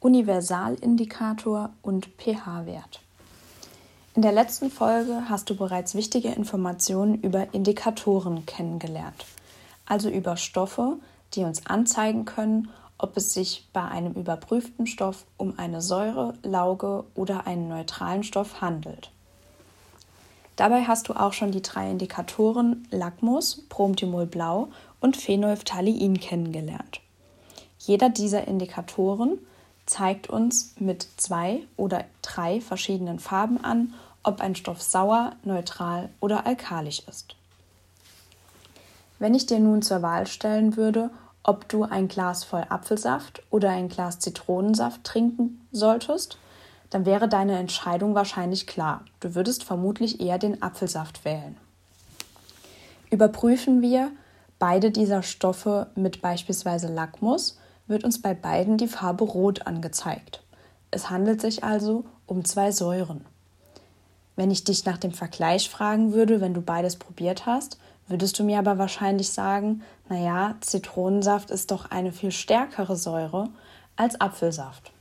Universalindikator und pH-Wert. In der letzten Folge hast du bereits wichtige Informationen über Indikatoren kennengelernt, also über Stoffe, die uns anzeigen können, ob es sich bei einem überprüften Stoff um eine Säure, Lauge oder einen neutralen Stoff handelt. Dabei hast du auch schon die drei Indikatoren Lackmus, Promthymol Blau und Phenolphthalein kennengelernt. Jeder dieser Indikatoren zeigt uns mit zwei oder drei verschiedenen Farben an, ob ein Stoff sauer, neutral oder alkalisch ist. Wenn ich dir nun zur Wahl stellen würde, ob du ein Glas voll Apfelsaft oder ein Glas Zitronensaft trinken solltest, dann wäre deine Entscheidung wahrscheinlich klar. Du würdest vermutlich eher den Apfelsaft wählen. Überprüfen wir beide dieser Stoffe mit beispielsweise Lackmus, wird uns bei beiden die Farbe Rot angezeigt. Es handelt sich also um zwei Säuren. Wenn ich dich nach dem Vergleich fragen würde, wenn du beides probiert hast, würdest du mir aber wahrscheinlich sagen, naja, Zitronensaft ist doch eine viel stärkere Säure als Apfelsaft.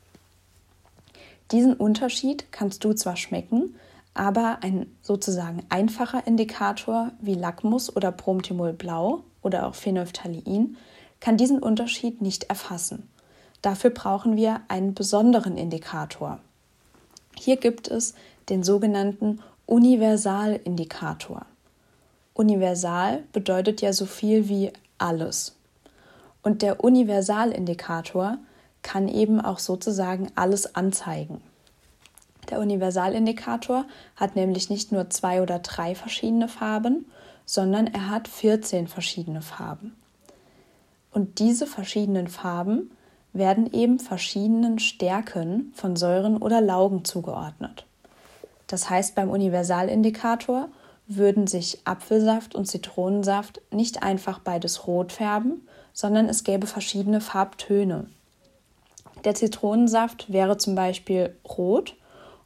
Diesen Unterschied kannst du zwar schmecken, aber ein sozusagen einfacher Indikator wie Lackmus oder Promthymol Blau oder auch Phenolphthalein kann diesen Unterschied nicht erfassen. Dafür brauchen wir einen besonderen Indikator. Hier gibt es den sogenannten Universalindikator. Universal bedeutet ja so viel wie alles. Und der Universalindikator kann eben auch sozusagen alles anzeigen. Der Universalindikator hat nämlich nicht nur zwei oder drei verschiedene Farben, sondern er hat 14 verschiedene Farben. Und diese verschiedenen Farben werden eben verschiedenen Stärken von Säuren oder Laugen zugeordnet. Das heißt, beim Universalindikator würden sich Apfelsaft und Zitronensaft nicht einfach beides rot färben, sondern es gäbe verschiedene Farbtöne. Der Zitronensaft wäre zum Beispiel rot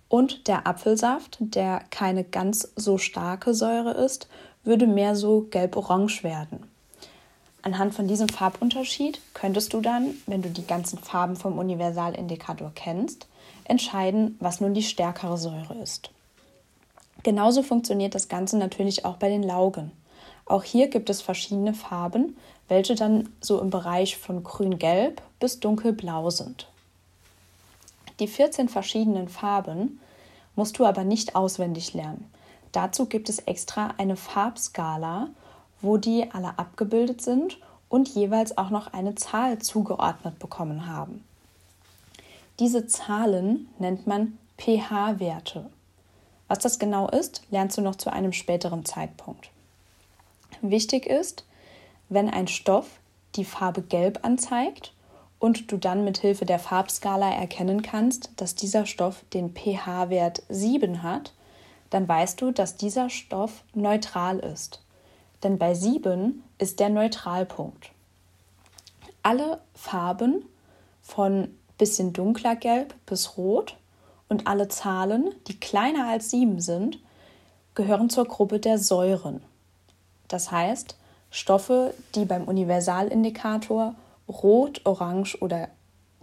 und der Apfelsaft, der keine ganz so starke Säure ist, würde mehr so gelb-orange werden. Anhand von diesem Farbunterschied könntest du dann, wenn du die ganzen Farben vom Universalindikator kennst, entscheiden, was nun die stärkere Säure ist. Genauso funktioniert das Ganze natürlich auch bei den Laugen. Auch hier gibt es verschiedene Farben, welche dann so im Bereich von grün-gelb bis dunkelblau sind. Die 14 verschiedenen Farben musst du aber nicht auswendig lernen. Dazu gibt es extra eine Farbskala, wo die alle abgebildet sind und jeweils auch noch eine Zahl zugeordnet bekommen haben. Diese Zahlen nennt man pH-Werte. Was das genau ist, lernst du noch zu einem späteren Zeitpunkt. Wichtig ist, wenn ein Stoff die Farbe Gelb anzeigt und du dann mit Hilfe der Farbskala erkennen kannst, dass dieser Stoff den pH-Wert 7 hat, dann weißt du, dass dieser Stoff neutral ist. Denn bei 7 ist der Neutralpunkt. Alle Farben von bisschen dunkler Gelb bis Rot und alle Zahlen, die kleiner als 7 sind, gehören zur Gruppe der Säuren. Das heißt, Stoffe, die beim Universalindikator rot, orange oder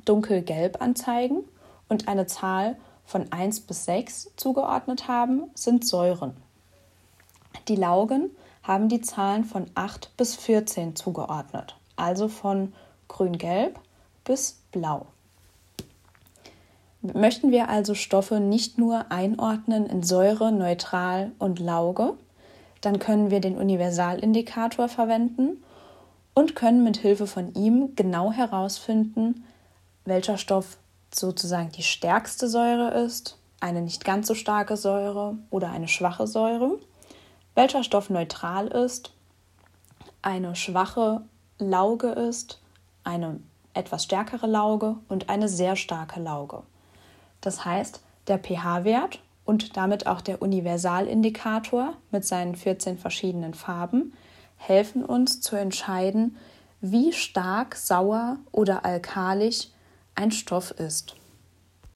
dunkelgelb anzeigen und eine Zahl von 1 bis 6 zugeordnet haben, sind Säuren. Die Laugen haben die Zahlen von 8 bis 14 zugeordnet, also von grün-gelb bis blau. Möchten wir also Stoffe nicht nur einordnen in Säure, Neutral und Lauge, dann können wir den Universalindikator verwenden und können mit Hilfe von ihm genau herausfinden, welcher Stoff sozusagen die stärkste Säure ist, eine nicht ganz so starke Säure oder eine schwache Säure, welcher Stoff neutral ist, eine schwache Lauge ist, eine etwas stärkere Lauge und eine sehr starke Lauge. Das heißt, der pH-Wert und damit auch der Universalindikator mit seinen 14 verschiedenen Farben helfen uns zu entscheiden, wie stark sauer oder alkalisch ein Stoff ist.